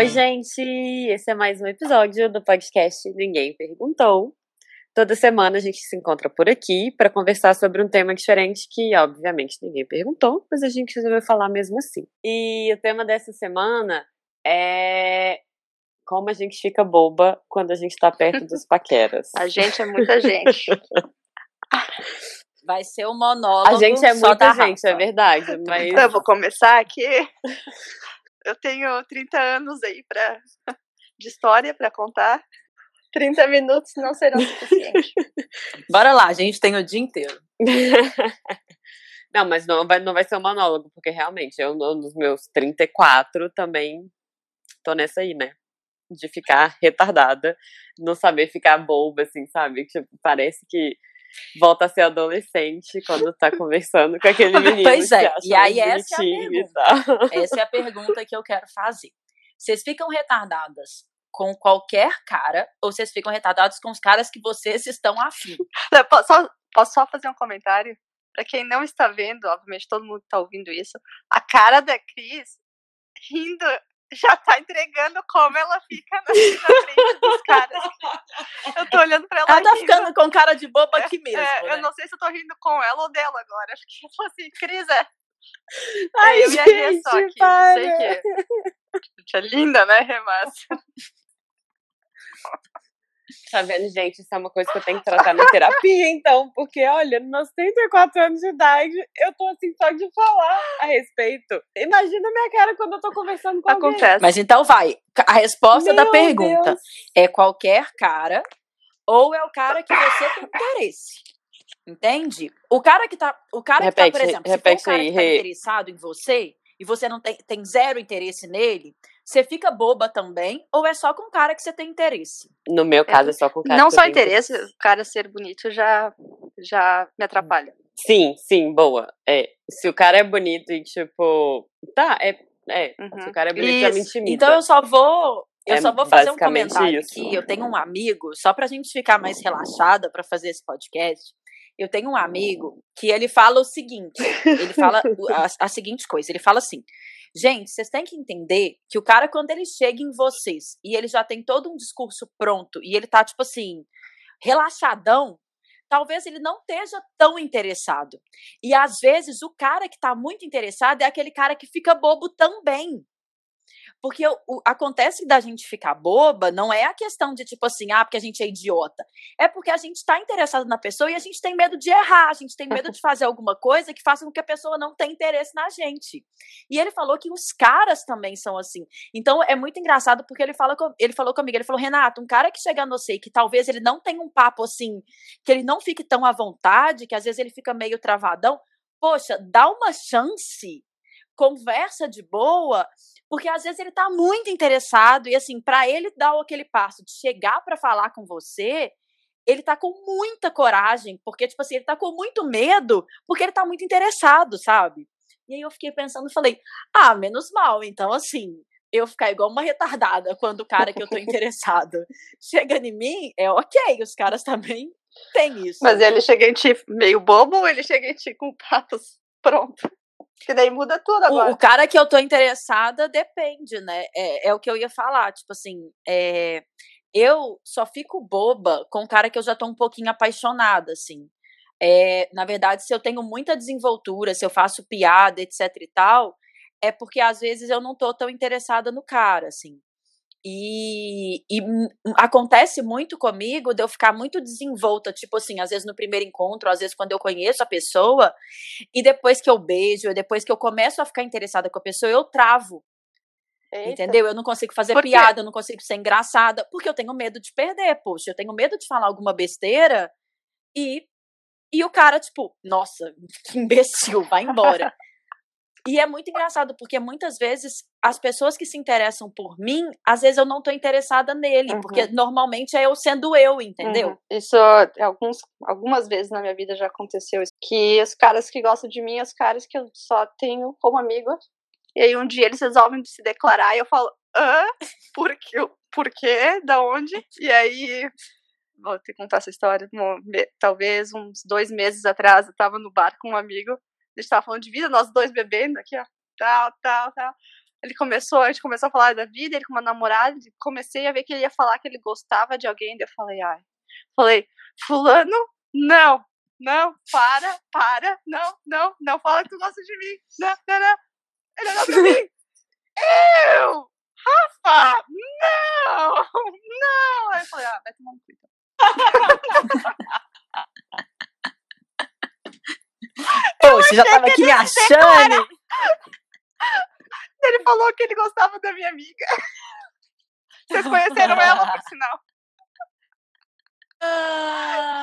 Oi, gente! Esse é mais um episódio do podcast Ninguém Perguntou. Toda semana a gente se encontra por aqui para conversar sobre um tema diferente que, obviamente, ninguém perguntou, mas a gente resolveu falar mesmo assim. E o tema dessa semana é como a gente fica boba quando a gente tá perto dos paqueras. A gente é muita gente. Vai ser o um monólogo. A gente é muita gente, é verdade. Mas Então, eu vou começar aqui. Eu tenho 30 anos aí pra, de história para contar. 30 minutos não serão suficientes. Bora lá, a gente tem o dia inteiro. não, mas não vai, não vai ser um monólogo, porque realmente eu, nos meus 34, também tô nessa aí, né? De ficar retardada, não saber ficar boba, assim, sabe? Tipo, parece que volta a ser adolescente quando tá conversando com aquele menino. Pois é, e aí essa é a pergunta. Essa é a pergunta que eu quero fazer. Vocês ficam retardadas com qualquer cara ou vocês ficam retardados com os caras que vocês estão afim? Não, Posso só, posso só fazer um comentário? Pra quem não está vendo, obviamente todo mundo está ouvindo isso, a cara da Cris rindo já tá entregando como ela fica na, frente dos caras. Eu tô olhando pra ela Ela tá rindo. ficando com cara de boba aqui mesmo. É, né? Eu não sei se eu tô rindo com ela ou dela agora. Acho que eu falei assim, Cris, é. Ai, eu ia rir só gente, aqui, não sei para. o quê. Gente, é linda, né, Remassa? Tá vendo, gente? Isso é uma coisa que eu tenho que tratar na terapia, então, porque, olha, nos meus 34 anos de idade, eu tô assim só de falar a respeito. Imagina a minha cara quando eu tô conversando com alguém. Acontece. Mas então vai. A resposta da Meu pergunta Deus. é qualquer cara ou é o cara que você tem interesse. Entende? O cara que tá, o cara que tá, Repete, por exemplo, se for repete um cara aí, que tá Rê. interessado em você e você não tem, tem zero interesse nele, você fica boba também ou é só com o cara que você tem interesse? No meu caso, é só com o cara Não que só eu interesse, o cara ser bonito já, já me atrapalha. Sim, sim, boa. É, se o cara é bonito e, tipo, tá, é, é, Uhum. se o cara é bonito, já me Isso. intimida. Então eu só vou eu É só vou fazer um comentário isso. aqui. Eu tenho um amigo, só pra gente ficar mais relaxada pra fazer esse podcast. Eu tenho um amigo que ele fala o seguinte: ele fala a, a seguinte coisa, ele fala assim. Gente, vocês têm que entender que o cara, quando ele chega em vocês e ele já tem todo um discurso pronto e ele tá, tipo assim, relaxadão, talvez ele não esteja tão interessado. E às vezes o cara que tá muito interessado é aquele cara que fica bobo também. Porque o, acontece da gente ficar boba não é a questão de tipo assim, ah, porque a gente é idiota. É porque a gente está interessado na pessoa e a gente tem medo de errar, a gente tem medo de fazer alguma coisa que faça com que a pessoa não tenha interesse na gente. E ele falou que os caras também são assim. Então é muito engraçado porque ele, fala com- ele falou comigo, ele falou, Renato, um cara que chega você e que talvez ele não tenha um papo assim, que ele não fique tão à vontade, que às vezes ele fica meio travadão, poxa, dá uma chance, conversa de boa, porque às vezes ele tá muito interessado e assim, para ele dar aquele passo de chegar para falar com você, ele tá com muita coragem, porque tipo assim, ele tá com muito medo, porque ele tá muito interessado, sabe? E aí eu fiquei pensando e falei: "Ah, menos mal". Então assim, eu ficar igual uma retardada quando o cara que eu tô interessado chega em mim, é OK, os caras também têm isso. Mas ele chega em ti meio bobo ou ele chega em ti com papos pronto? Que daí muda tudo O, agora. o cara que eu tô interessada depende, né? É, é o que eu ia falar. Tipo assim, é, eu só fico boba com o cara que eu já tô um pouquinho apaixonada, assim. É, na verdade, se eu tenho muita desenvoltura, se eu faço piada, etc e tal, é porque às vezes eu não tô tão interessada no cara, assim. E, e acontece muito comigo de eu ficar muito desenvolta, tipo assim, às vezes no primeiro encontro, às vezes quando eu conheço a pessoa, e depois que eu beijo, depois que eu começo a ficar interessada com a pessoa, eu travo. Eita. Entendeu? Eu não consigo fazer piada, eu não consigo ser engraçada, porque eu tenho medo de perder, poxa, eu tenho medo de falar alguma besteira e e o cara tipo, nossa, que imbecil, vai embora. e é muito engraçado porque muitas vezes as pessoas que se interessam por mim, às vezes eu não tô interessada nele, Uhum. porque normalmente é eu sendo eu, entendeu? Uhum. Isso alguns, algumas vezes na minha vida já aconteceu isso. Que os caras que gostam de mim, os caras que eu só tenho como amigo. E aí um dia eles resolvem se declarar e eu falo, hã? Por quê? Por quê? Da onde? E aí. Vou que contar essa história. Talvez uns dois meses atrás eu tava no bar com um amigo. Gente tava falando de vida, nós dois bebendo aqui, ó. Tal, tal, tal. ele começou, a gente começou a falar da vida, ele com uma namorada, comecei a ver que ele ia falar que ele gostava de alguém, daí eu falei, ai. Falei, fulano, não, não, para, para, não, não, não fala que tu gosta de mim. Não, não, não. Ele olhou pra mim. Eu! Rafa! Não! Não! Aí eu falei, ah, vai tomar cu. Pô, você já tava aqui me achando. Ele falou que ele gostava da minha amiga. Vocês conheceram ela, por sinal.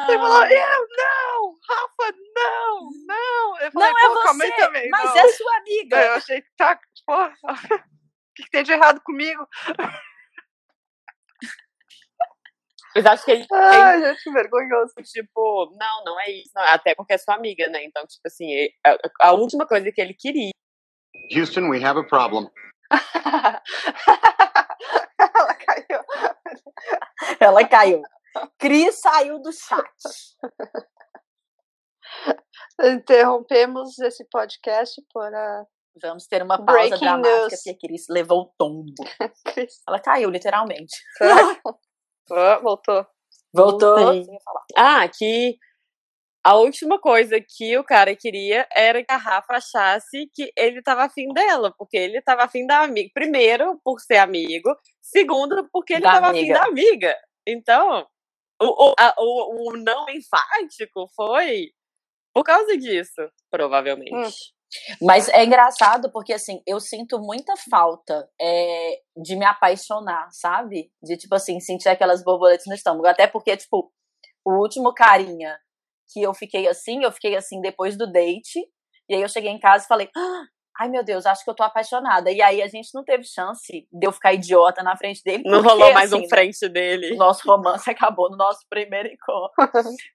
Ele falou, eu não! Rafa, não! Não! Eu falei, Não é pô, calma aí você, também. mas não. é sua amiga. Eu achei que tá. Porra, o que, que tem de errado comigo? Mas acho que ele Ai, gente, que vergonhoso. tipo, não, não é isso. não, Até porque é sua amiga, né? Então, tipo assim, a, a última coisa que ele queria. Houston, we have a problem. Ela caiu. Ela caiu. Cris saiu do chat. Interrompemos esse podcast por a Vamos ter uma pausa Breaking dramática, news. porque a Cris levou o tombo. Ela caiu, literalmente. Voltou. Voltou. Voltei. Ah, que a última coisa que o cara queria era que a Rafa achasse que ele tava afim dela, porque ele tava afim da amiga. Primeiro, por ser amigo. Segundo, porque ele Da tava amiga. afim da amiga. Então, o, o, a- o, o não enfático foi por causa disso, provavelmente. Mas é engraçado porque, assim, eu sinto muita falta é, de me apaixonar, sabe? De, tipo assim, sentir aquelas borboletas no estômago. Até porque, tipo, o último carinha que eu fiquei assim, eu fiquei assim depois do date. E aí eu cheguei em casa e falei, "Ah, ai meu Deus, acho que eu tô apaixonada. E aí a gente não teve chance de eu ficar idiota na frente dele. Não porque, rolou mais assim, um frente dele. o nosso romance acabou no nosso primeiro encontro.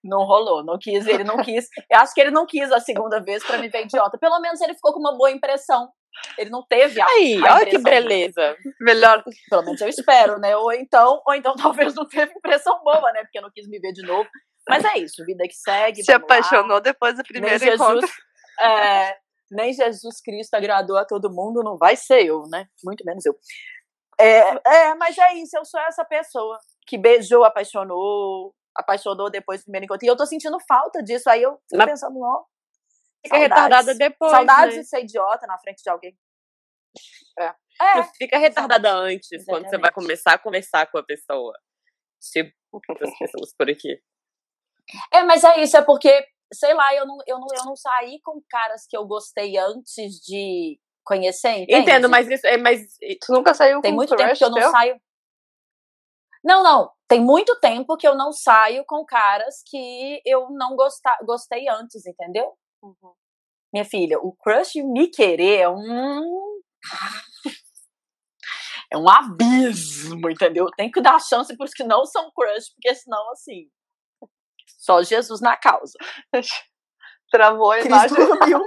Não rolou, não quis, ele não quis. Eu acho que ele não quis a segunda vez pra me ver idiota. Pelo menos ele ficou com uma boa impressão. Ele não teve a. Aí, a olha que beleza. Melhor. Pelo menos eu espero, né? Ou então, ou então talvez não teve impressão boa, né? Porque não quis me ver de novo. Mas é isso, vida que segue. Se vamos lá. apaixonou depois do Nem primeiro Jesus, encontro. é, nem Jesus Cristo agradou a todo mundo, não vai ser eu, né? Muito menos eu. É, é, mas é isso, eu sou essa pessoa que beijou, apaixonou, apaixonou depois do primeiro encontro. E eu tô sentindo falta disso. Aí eu fico Mas- pensando, ó. Fica saudades. retardada depois. Saudades né? de ser idiota na frente de alguém. É. É. Fica retardada antes, quando você vai Exatamente. começar a conversar com a pessoa. Tipo, as pessoas por aqui. É, mas é isso, é porque, sei lá, eu não, eu não, eu não saí com caras que eu gostei antes de conhecer, entende? Entendo, mas isso é mais. Tu nunca saiu Tem com muito tempo que eu não teu? saio. Não, não. Tem muito tempo que eu não saio com caras que eu não gosta... gostei antes, entendeu? Uhum. Minha filha, o crush me querer é um. É um abismo, entendeu? Tem que dar chance pros que não são crush, porque senão, assim. Só Jesus na causa. Travou a imagem. dormiu.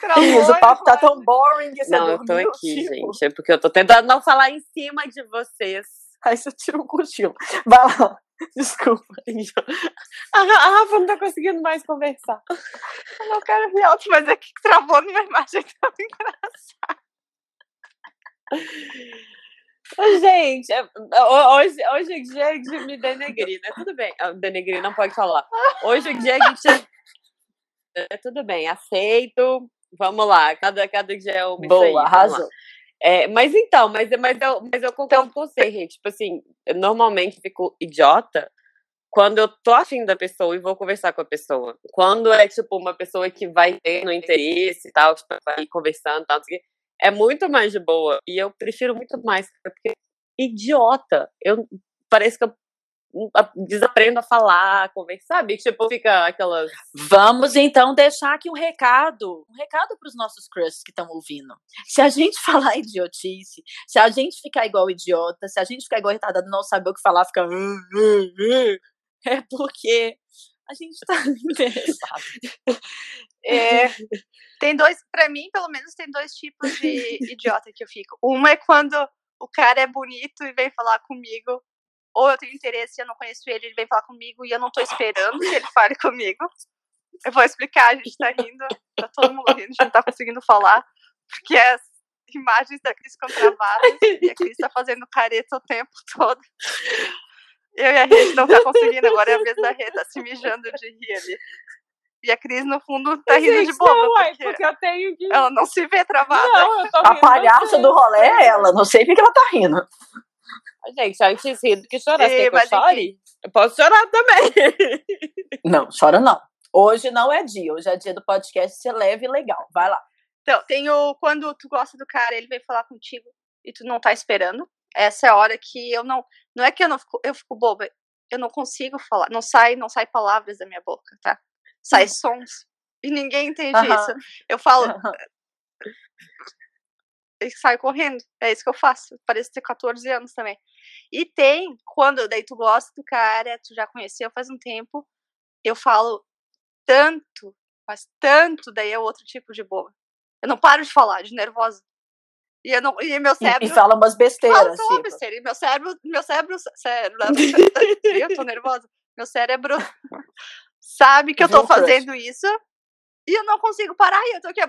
Travou Cris, o papo tá tão boring que você Não, eu tô dormiu, aqui, tipo. gente. É porque eu tô tentando não falar em cima de vocês. Aí você tira um cochilo. Vai lá. Desculpa. A Ra- a Rafa não tá conseguindo mais conversar. Eu não quero ver alto, mas é que travou numa imagem tão engraçada. Gente, é- ho- hoje, hoje é dia de me denegrir, né? Tudo bem. Ah, Denegrir não pode falar. Hoje é dia de. É, tudo bem, aceito. Vamos lá, cada, cada dia é uma aí, Boa, lá. arrasou. É, mas então, mas, mas, eu, mas eu concordo com você, gente. Tipo assim, eu normalmente fico idiota quando eu tô afim da pessoa e vou conversar com a pessoa. Quando é, tipo, uma pessoa que vai ter no interesse e tal, tipo, vai ir conversando e tal, não sei o quê, é muito mais de boa. E eu prefiro muito mais, porque idiota. Eu, parece que eu a- desaprendo a falar, a conversar, sabe? Tipo, fica aquelas. Vamos então deixar aqui um recado, um recado para os nossos crushes que estão ouvindo. Se a gente falar idiotice, se a gente ficar igual idiota, se a gente ficar igual retardado, não saber o que falar, ficar é porque a gente tá interessado. É, tem dois, pra mim, pelo menos, tem dois tipos de idiota que eu fico. Uma é quando o cara é bonito e vem falar comigo, ou eu tenho interesse e eu não conheço ele, ele vem falar comigo e eu não tô esperando que ele fale comigo. Eu vou explicar, a gente tá rindo, tá todo mundo rindo, gente não tá conseguindo falar. porque as imagens da Cris ficam travadas e a Cris tá fazendo careta o tempo todo. Eu e a Rê não tá conseguindo, agora é a vez da Rê, tá se mijando de rir ali. E a Cris, no fundo, tá rindo Gente, de boba, não, uai, porque, porque eu tenho que. ela não se vê travada. Não, eu tô A palhaça você. do rolê é ela. Não sei porque ela tá rindo. Gente, antes rir do que chorar. Você Ei, quer que eu chore? Eu posso chorar também. Não, chora não. Hoje não é dia. Hoje é dia do podcast ser leve e legal. Vai lá. Então, tem o quando tu gosta do cara, ele vem falar contigo e tu não tá esperando. Essa é a hora que eu não, não é que eu não fico, eu fico boba, eu não consigo falar, não sai, não sai palavras da minha boca, tá? Sai sons. E ninguém entende isso. Eu falo, e saio correndo. É isso que eu faço. Pareço ter 14 anos também. E tem, quando daí tu gosta do cara, tu já conheceu faz um tempo, eu falo tanto, mas tanto, daí é outro tipo de boa. Eu não paro de falar, de nervosa. E, eu não, e meu E, cérebro. e fala umas fala besteiras. uma tipo. besteira. E meu cérebro. Meu cérebro. cérebro eu tô nervosa. Meu cérebro sabe que eu tô fazendo isso. E eu não consigo parar. E eu tô aqui.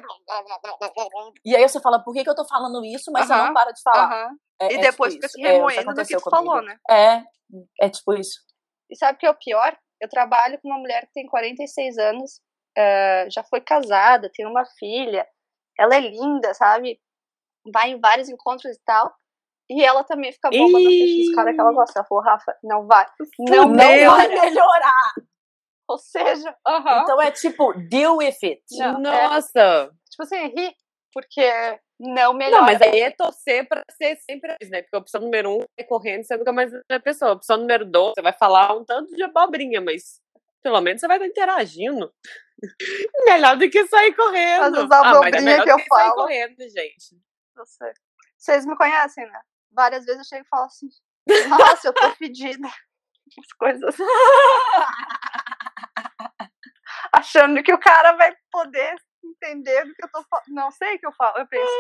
E aí você fala, por que, que eu tô falando isso, mas você Aham, não para de falar. Aham. É- E é depois tipo fica se É, remoendo no que aconteceu tu falou, né? É, é tipo isso. E sabe o que é o pior? Eu trabalho com uma mulher que tem 46 anos, eh, já foi casada, tem uma filha, ela é linda, sabe? Vai em vários encontros e tal. E ela também fica boba na frente dos caras que ela gosta. Ela falou, Rafa, não vai. Não, Não vai melhorar. Ou seja, aham. Então é tipo, deal with it. Não, é, Nossa! tipo assim, ri, porque não Não, melhora. mas aí é torcer pra ser sempre isso, né? Porque a opção número um é correndo, você nunca mais vê a pessoa. A opção número dois, você vai falar um tanto de abobrinha, mas pelo menos você vai estar interagindo. melhor do que sair correndo. Mas as ah, mas é que do eu que sair falo. correndo, gente. Sei. Vocês me conhecem, né? Várias vezes eu chego e falo assim, nossa, eu tô fedida. As coisas. Achando que o cara vai poder entender do que eu tô falando. Não sei o que eu falo. Eu penso,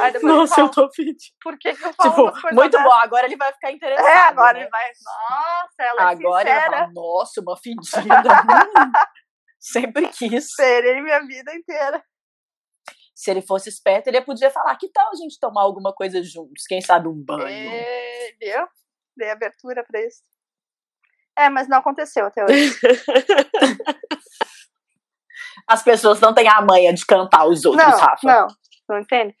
Aí depois eu Nossa, falo. eu tô pedindo. por que, que eu falo Tipo, muito dessas? bom. Agora ele vai ficar interessado. É, agora né? ele vai. Nossa, ela é Agora vai sincera. falar, nossa, uma fedida. Hum, Sempre quis. Serei minha vida inteira. Se ele fosse esperto, ele podia falar, que tal a gente tomar alguma coisa juntos? Quem sabe um banho? É, viu? Dei abertura pra isso. É, mas não aconteceu até hoje. As pessoas não têm a manha de cantar os outros, não, Rafa. não, não entende?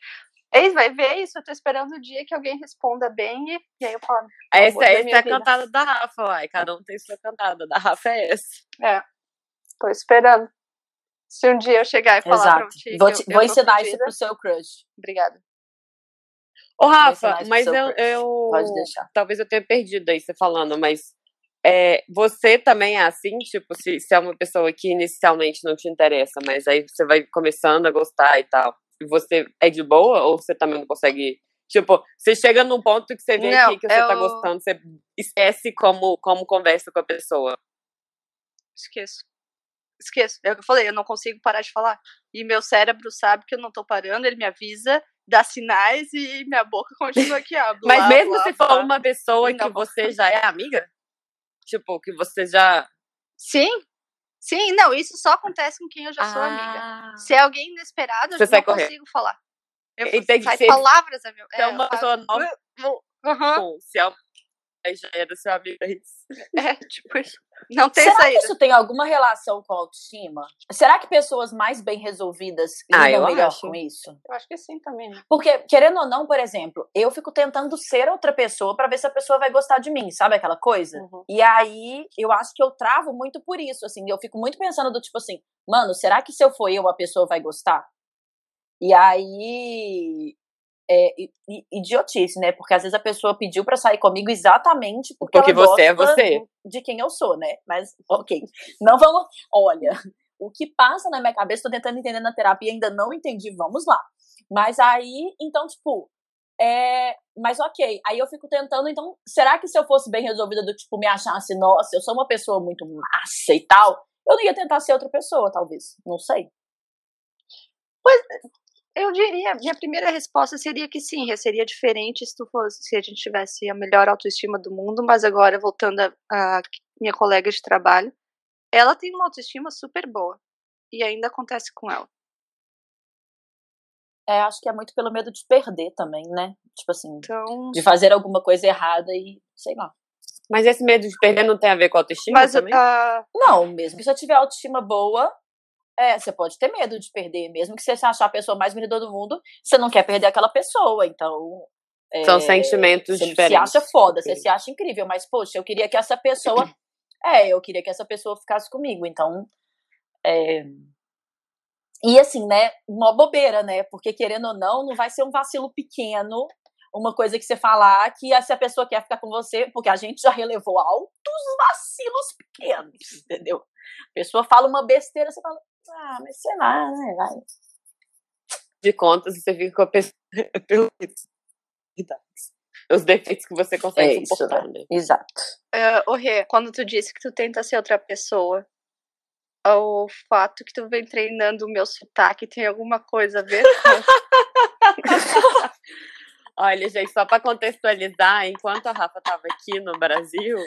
Eis vai ver isso, eu tô esperando o dia que alguém responda bem e, e aí eu falo. Essa, essa é a vida. cantada da Rafa, uai. Cada um tem sua cantada. Da Rafa é essa. É, tô esperando. Se um dia eu chegar e falar pra Exato. ti. Vou, te- eu, vou eu ensinar isso pro seu crush. Obrigada. Ô, Rafa, mas eu, eu. Pode deixar. Talvez eu tenha perdido aí você falando, mas. é, você também é assim, tipo, se, se é uma pessoa que inicialmente não te interessa, mas aí você vai começando a gostar e tal. E você é de boa ou você também não consegue. Tipo, você chega num ponto que você vê Não, que, você tá eu- gostando, você esquece como, como conversa com a pessoa. Esqueço. Esqueço. É o que eu falei, eu não consigo parar de falar. E meu cérebro sabe que eu não tô parando, ele me avisa, dá sinais e minha boca continua aqui, ó. blá, Mas mesmo blá, se blá. for uma pessoa Não. que você já é amiga, tipo, que você já. Sim, sim, não, isso só acontece com quem eu já sou amiga. Ah. Se é alguém inesperado, eu Você não sai correndo. consigo falar. Eu, E tem que sai ser- palavras a meu. Se é uma eu pessoa nova, bom, se é já era seu amigo, é isso. É, tipo isso. Não tem Será saída. que isso tem alguma relação com a autoestima? Será que pessoas mais bem resolvidas Ah, lidam eu melhor acho. com isso? Eu acho que sim também, né? Porque, querendo ou não, por exemplo, eu fico tentando ser outra pessoa pra ver se a pessoa vai gostar de mim, sabe aquela coisa? Uhum. E aí, eu acho que eu travo muito por isso, assim, eu fico muito pensando do tipo assim, mano, será que se eu for eu, a pessoa vai gostar? E aí, é idiotice, né? Porque às vezes a pessoa pediu pra sair comigo exatamente porque, Porque você é você. de quem eu sou, né? Mas, ok. Não vamos. Olha, o que passa na minha cabeça, tô tentando entender na terapia, ainda não entendi, vamos lá. Mas aí, então, tipo, é. Mas ok. Aí eu fico tentando, então, será que se eu fosse bem resolvida, do tipo, me achasse, nossa, eu sou uma pessoa muito massa e tal, eu não ia tentar ser outra pessoa, talvez. Não sei. Eu diria, minha primeira resposta seria que sim, seria diferente se tu fosse, se a gente tivesse a melhor autoestima do mundo, mas agora voltando a, a minha colega de trabalho, ela tem uma autoestima super boa e ainda acontece com ela. É, acho que é muito pelo medo de perder também, né? Tipo assim, Então. de fazer alguma coisa errada e sei lá. Mas esse medo de perder não tem a ver com autoestima Mas também? ah, Não, mesmo que você tiver autoestima boa, é, você pode ter medo de perder. Mesmo que você achar a pessoa mais bonita do mundo, você não quer perder aquela pessoa. Então. é, São sentimentos você diferentes. se acha foda, você se acha incrível, mas, poxa, eu queria que essa pessoa. É, eu queria que essa pessoa ficasse comigo. Então. é, E assim, né? Uma bobeira, né? Porque querendo ou não, não vai ser um vacilo pequeno, uma coisa que você falar que se a pessoa quer ficar com você, porque a gente já relevou altos vacilos pequenos, entendeu? A pessoa fala uma besteira, você fala, ah, mas sei lá, né? Vai. De contas, você fica com a pessoa pelos defeitos. Os defeitos que você consegue É isso, suportar, né? Exato. ah, ô Rê, quando tu disse que tu tenta ser outra pessoa, o fato que tu vem treinando o meu sotaque tem alguma coisa a ver com Olha, gente, só para contextualizar, enquanto a Rafa estava aqui no Brasil,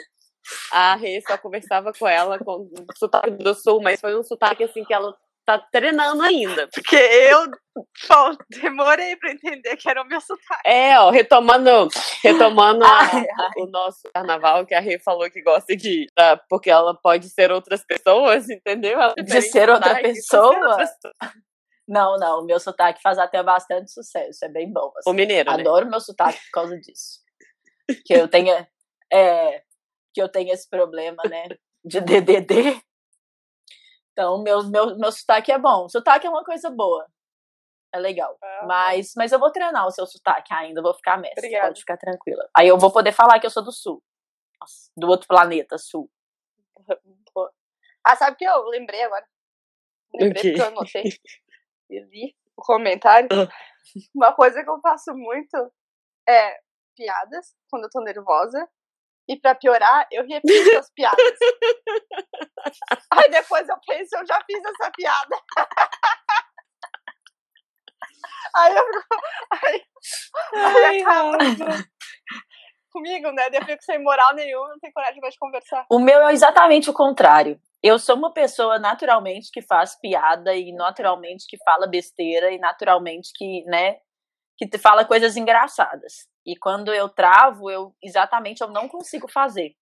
a Rê só conversava com ela com o sotaque do sul, mas foi um sotaque assim que ela tá treinando ainda. Porque eu pô, demorei pra entender que era o meu sotaque. É, ó, retomando, retomando a- o nosso carnaval, que a Rê falou que gosta de. tá, porque ela pode ser outras pessoas, entendeu? Ela De tem ser outra sotaque, pessoa? ser outra pessoa. Não, não, o meu sotaque faz até bastante sucesso, é bem bom. assim. O mineiro, né? Adoro meu sotaque por causa disso. Que eu tenha. É, que eu tenho esse problema, né? De DDD. Então, meu, meu, meu sotaque é bom. Sotaque é uma coisa boa. É legal. Mas, mas eu vou treinar o seu sotaque ainda, eu vou ficar mestre. Obrigada. Pode ficar tranquila. Aí eu vou poder falar que eu sou do sul. Nossa, do outro planeta, sul. Ah, sabe o que eu lembrei agora? Lembrei porque eu anotei. E li o comentário. Ah. Uma coisa que eu faço muito é piadas quando eu tô nervosa. E pra piorar, eu repito as piadas. Aí depois eu penso, eu já fiz essa piada. Aí eu fico. Aí, aí acaba comigo, né? Eu fico sem moral nenhuma, não tenho coragem mais de conversar. O meu é exatamente o contrário. Eu sou uma pessoa naturalmente que faz piada e naturalmente que fala besteira e naturalmente que, né, que fala coisas engraçadas. E quando eu travo, eu exatamente eu não consigo fazer.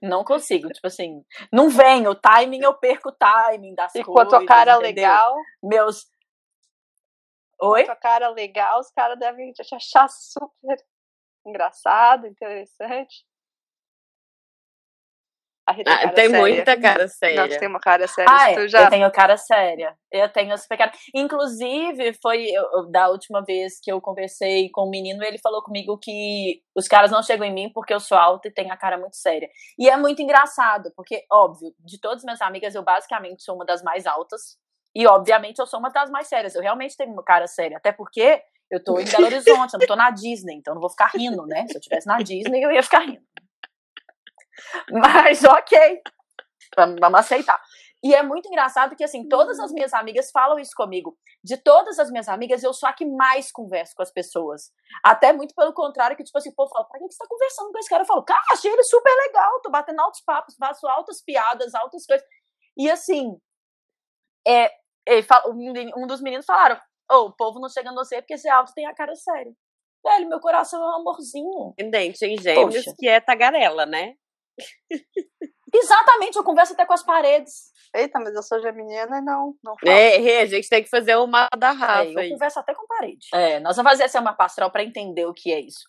Não consigo, tipo assim, não vem o timing, eu perco o timing das E com a coisas. tua cara entendeu? legal, Meus com Oi? a tua cara legal, os caras devem te achar super engraçado, interessante. A Rita Ah, tem séria. muita cara séria. tem uma cara séria. Ah, é, já... eu tenho cara séria. Eu tenho super cara. Inclusive, foi eu- da última vez que eu conversei com o menino, ele falou comigo que os caras não chegam em mim porque eu sou alta e tenho a cara muito séria. E é muito engraçado, porque, óbvio, de todas as minhas amigas, eu basicamente sou uma das mais altas. E, obviamente, eu sou uma das mais sérias. Eu realmente tenho uma cara séria. Até porque eu tô em Belo Horizonte, eu não tô na Disney, então eu não vou ficar rindo, né? Se eu estivesse na Disney, eu ia ficar rindo. Mas, ok. Vamos aceitar. E é muito engraçado que, assim, todas as minhas amigas falam isso comigo. De todas as minhas amigas, eu sou a que mais converso com as pessoas. Até muito pelo contrário, que, tipo assim, o povo fala, pra que você tá conversando com esse cara? Eu falo, cara, achei ele super legal, tô batendo altos papos, faço altas piadas, altas coisas. E, assim, é, fala- um dos meninos falaram, ô, o povo não chega em você porque esse alto tem a cara séria. Velho, meu coração é um amorzinho. Independente em gêmeos, Poxa. que é tagarela, né? Exatamente, eu converso até com as paredes. Eita, mas eu sou geminiana e não, não falo. É, a gente tem que fazer uma da Rafa É, eu aí. converso até com a parede. É, nós vamos fazer essa uma pastoral para entender o que é isso.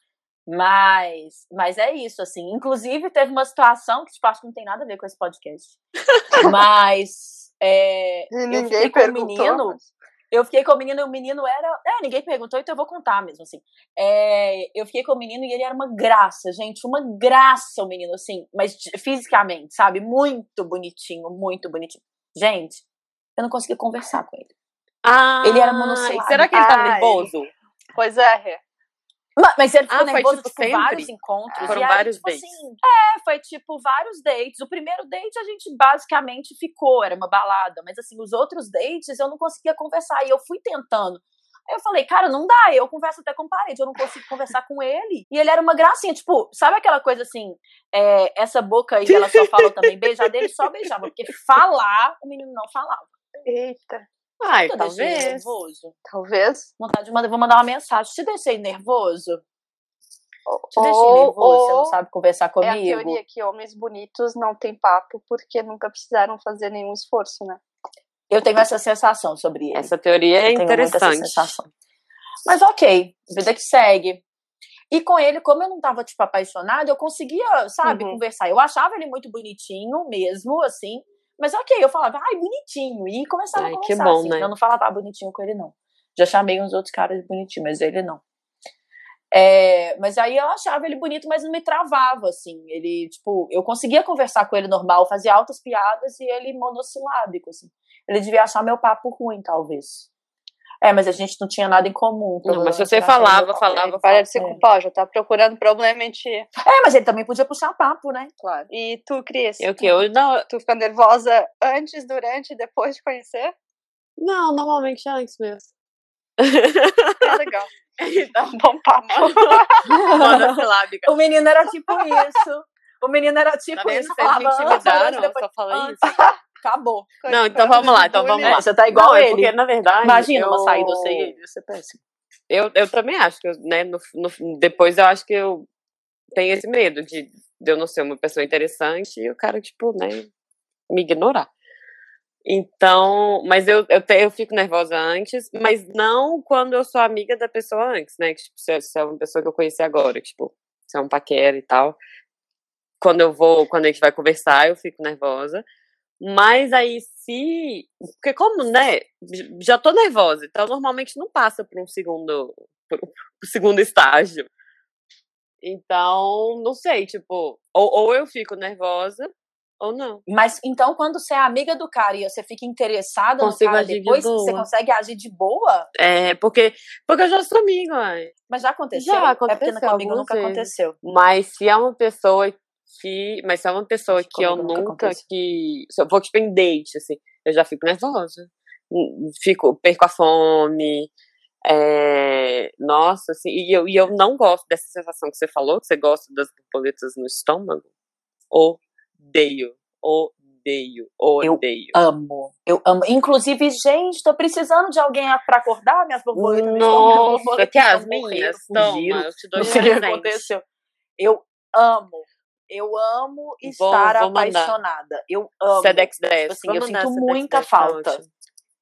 Mas, mas é isso, assim. Inclusive, teve uma situação que, tipo, acho que não tem nada a ver com esse podcast. mas é, E eu ninguém fiquei com o perguntou. menino. mas- Eu fiquei com o menino e o menino era. É, ninguém perguntou, então eu vou contar mesmo, assim. É, eu fiquei com o menino e ele era uma graça, gente. Uma graça o menino, assim. Mas fisicamente, sabe? Muito bonitinho, muito bonitinho. Gente, eu não consegui conversar com ele. Ah, Ele era monossilábico. Será que ele tá nervoso? Pois é, Mas ele ficou Ah, foi, nervoso, tipo, tipo, sempre? vários encontros. Foram e aí, vários tipo dates. assim, é, foi tipo vários dates. O primeiro date a gente basicamente ficou, era uma balada. Mas assim, os outros dates eu não conseguia conversar. E eu fui tentando. Aí eu falei, cara, não dá, eu converso até com o parede, eu não consigo conversar com ele. E ele era uma gracinha, tipo, sabe aquela coisa assim, é, essa boca aí, ela só falou também beijar dele, só beijava. Porque falar, o menino não falava. Eita. Ai, talvez. nervoso. Talvez. Vontade de mandar, vou mandar uma mensagem. Te deixei nervoso? Te Ou- deixei nervoso? Você não ou sabe conversar É a comigo? teoria que homens bonitos não têm papo porque nunca precisaram fazer nenhum esforço, né? Eu tenho essa sensação sobre ele. Essa teoria é Eu tenho muito essa interessante. sensação. Mas ok, vida que segue. E com ele, como eu não tava, tipo, apaixonada, eu conseguia, sabe, Uhum. conversar. Eu achava ele muito bonitinho mesmo, assim. Mas ok, eu falava, ai, bonitinho. E começava Ai, a que conversar, bom, assim. né? Eu não falava ah, bonitinho com ele, não. Já chamei uns outros caras de bonitinho, mas ele não. É, mas aí eu achava ele bonito, mas não me travava, assim. Ele, tipo, eu conseguia conversar com ele normal, fazia altas piadas e ele monossilábico, assim. Ele devia achar meu papo ruim, talvez. É, mas a gente não tinha nada em comum. Não, mas se você ele falava, meu papo. falava, Para de se é. culpar, já tá procurando problema em ti. É, mas ele também podia puxar papo, né? Claro. E tu, Cris? Eu que eu não, Tu fica nervosa antes, durante e depois de conhecer? não, normalmente é antes mesmo. É legal. então, Bom papo. O menino era tipo isso. O menino era tipo Tá vendo? isso. Vocês me Falava antes, intimidaram, depois, só falei isso. Acabou. Não, então vamos lá, então vamos É, lá. você tá igual não, é ele. porque, na verdade. Imagina eu... uma saída sem ele, isso é péssimo. Eu, eu também acho que, eu, né, no, no- depois eu acho que eu tenho esse medo de, de eu não ser uma pessoa interessante e o cara, tipo, né, me ignorar. Então, mas eu, eu, te- eu fico nervosa antes, mas não quando eu sou amiga da pessoa antes, né? Que, tipo, se, é- se é uma pessoa que eu conheci agora, tipo, se é um paquera e tal. Quando eu vou, quando a gente vai conversar, eu fico nervosa. Mas aí, se. Porque, como, né? Já tô nervosa, então normalmente não passa por um segundo. Um segundo estágio. Então, não sei, tipo. Ou, ou eu fico nervosa, ou não. Mas então, quando você é amiga do cara e você fica interessada Consigo no cara agir de depois, você consegue agir de boa? É, porque, porque eu já sou amiga. Mas já aconteceu? Já É porque aconteceu comigo nunca vezes. aconteceu. Mas se é uma pessoa que. Mas se é uma pessoa que que eu nunca que Se eu for tipo em date, assim, eu já fico nervosa. Fico, perco a fome. é, Nossa, assim, e eu, e eu não gosto dessa sensação que você falou, que você gosta das borboletas no estômago. Odeio. Odeio. Eu Odeio. Amo. Eu amo. Inclusive, gente, tô precisando de alguém pra acordar minhas borboletas. no estômago, Nossa, que as estão fugiram. toma, eu te dou Não sei o que aconteceu. Eu amo. Eu amo estar mandar. apaixonada. Eu amo. Sedex 10. Tipo assim, eu sinto muita 10, tá falta. ótimo.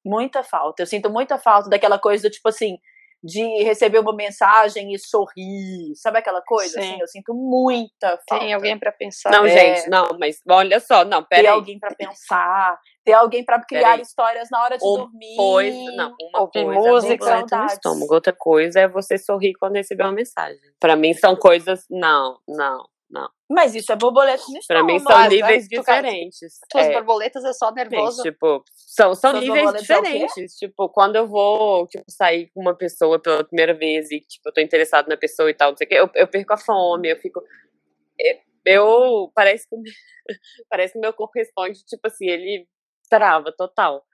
Muita falta. Eu sinto muita falta daquela coisa do tipo assim, de receber uma mensagem e sorrir. Sabe aquela coisa? Sim. Assim, eu sinto muita falta. Tem alguém pra pensar. Não, É. gente, não, mas olha só, não, ter peraí. alguém pra pensar, ter alguém pra criar Peraí. histórias na hora de Uma dormir. Coisa, não, uma Ouvir coisa é música. borboleta no estômago, outra coisa é você sorrir quando receber uma mensagem. Pra mim são coisas, não, não, não. Mas isso é borboleta no Pra estômago. mim são níveis diferentes. Tuas É, borboletas é só nervoso. tipo, são, são Suas níveis é diferentes. Tipo, quando eu vou tipo, sair com uma pessoa pela primeira vez e tipo, eu tô interessado na pessoa e tal, não sei o quê, eu, eu perco a fome, eu fico. Eu, eu- parece que parece que meu corpo responde, tipo assim, ele trava total.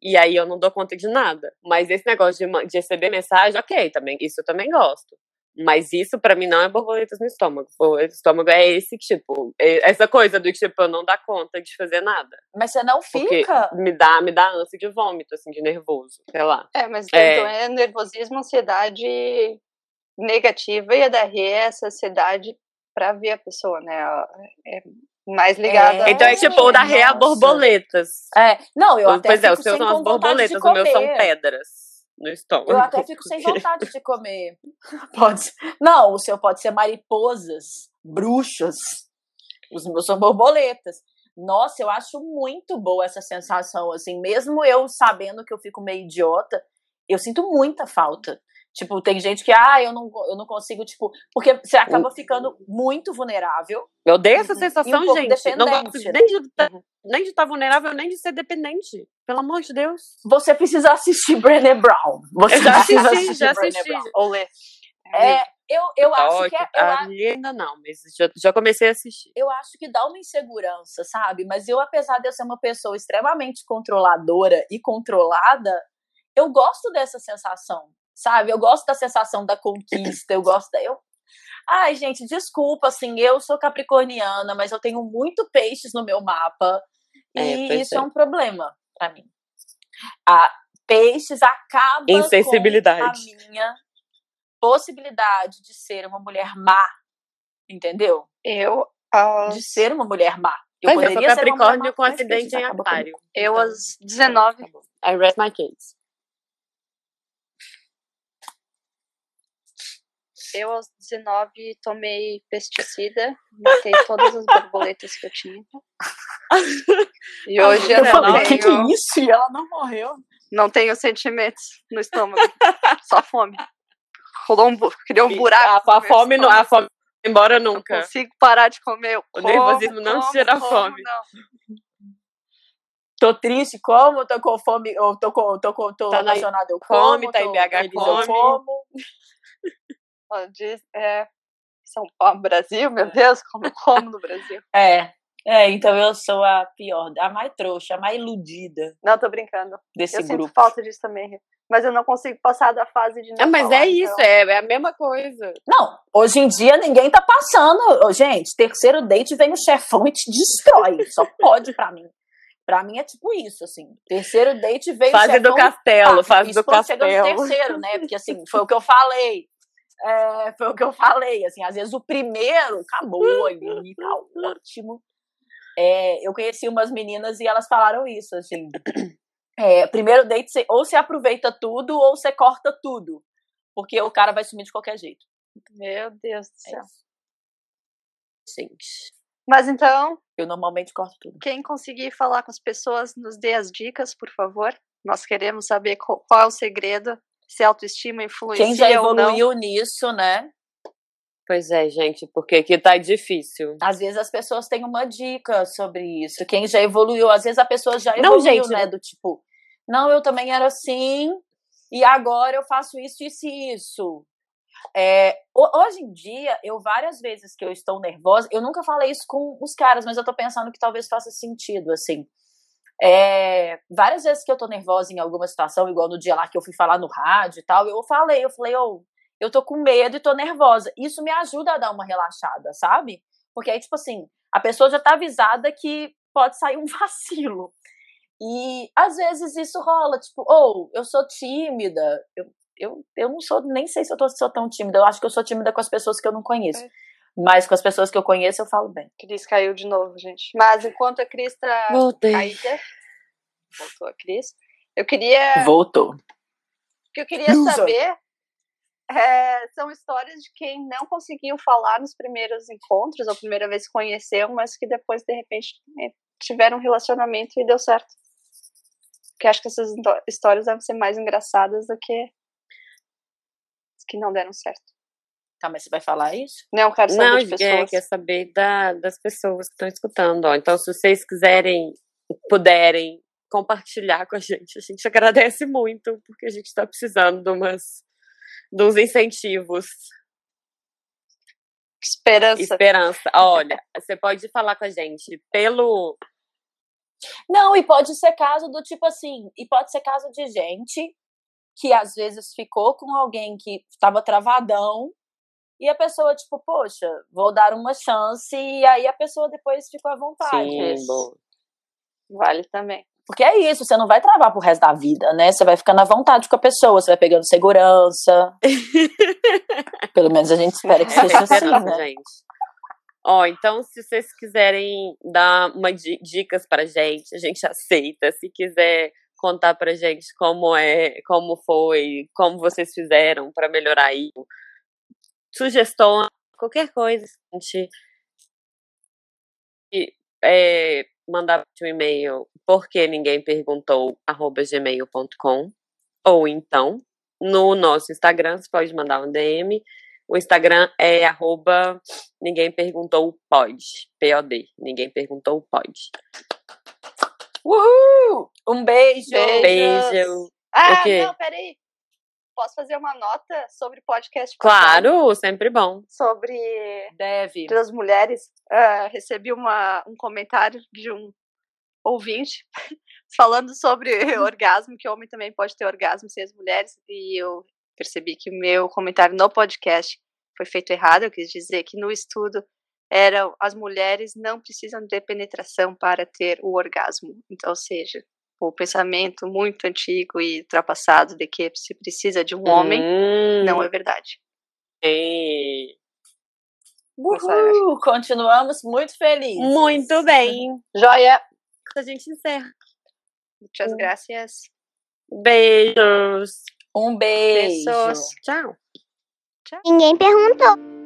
E aí eu não dou conta de nada. Mas esse negócio de, de receber mensagem, ok, também, isso eu também gosto. Mas isso pra mim não é borboletas no estômago. No estômago é esse tipo, é- essa coisa do tipo, eu não dá conta de fazer nada. Mas você não fica. me dá, me dá ânsia de vômito, assim, de nervoso, sei lá. É, mas É. então é nervosismo, ansiedade negativa e a DRE é essa ansiedade pra ver a pessoa, né? É mais ligada. É, então é tipo, o da a nossa. borboletas. É, não, eu até pois é, os seus são as borboletas, de o meu são pedras no estômago. Eu até fico sem vontade de comer. Pode. Não, o seu pode ser mariposas, bruxas. Os meus são borboletas. Nossa, eu acho muito boa essa sensação, assim, mesmo eu sabendo que eu fico meio idiota, eu sinto muita falta. Tipo, tem gente que, ah, eu não, eu não consigo, tipo, porque você acaba ficando muito vulnerável. Eu odeio essa Uhum. sensação, um gente. Não gosto nem de tá- nem de estar vulnerável, nem de ser dependente. Pelo amor de Deus. Você precisa assistir Brené Brown. Você Eu já precisa assisti, assistir já assisti. Brown. Ou ler. É, eu, eu Tá acho que é, ótimo. eu, a- Ali ainda não, mas já, já comecei a assistir. eu acho que dá uma insegurança, sabe? Mas eu, apesar de eu ser uma pessoa extremamente controladora e controlada, eu gosto dessa sensação, sabe? Eu gosto da sensação da conquista, eu gosto da. Eu... Ai, gente, desculpa, assim, eu sou capricorniana, mas eu tenho muito peixes no meu mapa. É, E isso é. é. um problema pra mim. A peixes acaba Insensibilidade. com a minha possibilidade de ser uma mulher má. Entendeu? Eu, aos, De ser uma mulher má. Eu Mas eu sou poderia ser uma mulher má, Capricórnio com acidente em aquário. eu Então, aos 19, Tá bom. I rest my case. Eu aos 19 tomei pesticida, matei todas as borboletas que eu tinha. E hoje eu Eu não falei, o que, que tenho, é isso? E ela não morreu. não tenho sentimentos no estômago, só fome. Rolou um, bu- criou um buraco. A, a fome não, a fome não vai embora Não nunca. consigo parar de comer. O como, nervosismo não como, tira como, fome. não. Tô triste, como? Tô com fome, eu tô, com, tô, com, tô Tá na- apaixonada, eu come, como. tá em tô BH, feliz, eu come. como. Diz- é, São Paulo, Brasil, meu Deus, como eu como no Brasil. É, é, então eu sou a pior, a mais trouxa, a mais iludida Não, tô brincando. desse eu sinto grupo. falta disso também. Mas eu não consigo passar da fase de não Ah, mas falar, é isso, então. é, é a mesma coisa. Não, hoje em dia ninguém tá passando. Gente, terceiro date vem o chefão e te destrói. Só pode pra mim. Pra mim é tipo isso, assim. Terceiro date veio Fase o chefão. do castelo, tá, fase isso do quando chega no castelo. terceiro, né? Porque assim, foi o que eu falei. É, foi o que eu falei, assim, às vezes o primeiro acabou ali, tá ótimo. É, eu conheci umas meninas e elas falaram isso, assim. É, primeiro date, você, ou você aproveita tudo ou você corta tudo. Porque o cara vai sumir de qualquer jeito. Meu Deus do É céu. Gente. Mas então, Eu normalmente corto tudo. quem conseguir falar com as pessoas, nos dê as dicas, por favor. Nós queremos saber qual, qual é o segredo, se a autoestima influencia Quem já ou não. evoluiu nisso, né? Pois é, gente, porque aqui tá difícil. Às vezes as pessoas têm uma dica sobre isso. Quem já evoluiu, às vezes a pessoa já Não, evoluiu, gente, né? Do tipo, não, eu também era assim, e agora eu faço isso, isso e isso. É, ho- hoje em dia, eu várias vezes que eu estou nervosa, eu nunca falei isso com os caras, mas eu tô pensando que talvez faça sentido, assim. É, várias vezes que eu tô nervosa em alguma situação, igual no dia lá que eu fui falar no rádio e tal, eu falei, eu falei, ô, eu tô com medo e tô nervosa. Isso me ajuda a dar uma relaxada, sabe? Porque aí, tipo assim, a pessoa já tá avisada que pode sair um vacilo. E às vezes isso rola, tipo, ou eu sou tímida. Eu, eu, eu não sou, nem sei se eu tô, sou tão tímida. Eu acho que eu sou tímida com as pessoas que eu não conheço. É. Mas com as pessoas que eu conheço, eu falo bem. Cris caiu de novo, gente. Mas enquanto a Cris tá Voltei. caída, voltou a Cris, eu queria Voltou. O que eu queria Loser. saber é, são histórias de quem não conseguiu falar nos primeiros encontros, ou primeira vez que conheceu, mas que depois, de repente, eh, tiveram um relacionamento e deu certo. Porque acho que essas histó- histórias devem ser mais engraçadas do que as que não deram certo. Tá, mas você vai falar isso? Não, quero saber Não, de é, pessoas. quer saber da, das pessoas que estão escutando. Ó. Então, se vocês quiserem, puderem compartilhar com a gente, a gente agradece muito, porque a gente está precisando de, umas, uns incentivos. Esperança. Esperança. Olha, você pode falar com a gente pelo. Não, e pode ser caso do tipo assim, e pode ser caso de gente que às vezes ficou com alguém que estava travadão e a pessoa, tipo, poxa, vou dar uma chance, e aí a pessoa depois ficou à vontade. Sim, bom. Vale também. Porque é isso, você não vai travar pro resto da vida, né? Você vai ficando à vontade com a pessoa, você vai pegando segurança. Pelo menos a gente espera que É, seja assim, esperança, né? gente. Ó, então, se vocês quiserem dar uma di- dicas pra gente, a gente aceita. Se quiser contar pra gente como é, como foi, como vocês fizeram pra melhorar aí, sugestões, qualquer coisa, a gente e, é, mandar um e-mail porque ninguém perguntou arroba gmail.com ou então no nosso Instagram, você pode mandar um DM. O Instagram é arroba ninguém perguntou pode. P-O-D. Ninguém perguntou pode. Uhul! Um beijo! Beijo. Beijo. Ah, O não, peraí. Posso fazer uma nota sobre podcast? passado? Claro, sempre bom. Sobre Deve. das mulheres, ah, recebi uma, um comentário de um ouvinte falando sobre orgasmo, que o homem também pode ter orgasmo sem as mulheres, e eu percebi que o meu comentário no podcast foi feito errado, eu quis dizer que no estudo era as mulheres não precisam de penetração para ter o orgasmo, então, ou seja, o pensamento muito antigo e ultrapassado de que se precisa de um homem Hum, não é verdade. é. Uhul, continuamos muito felizes. Muito bem. Joia, A gente encerra. muitas Hum. graças. Beijos. Um beijo. Beijos. Tchau. Ninguém perguntou.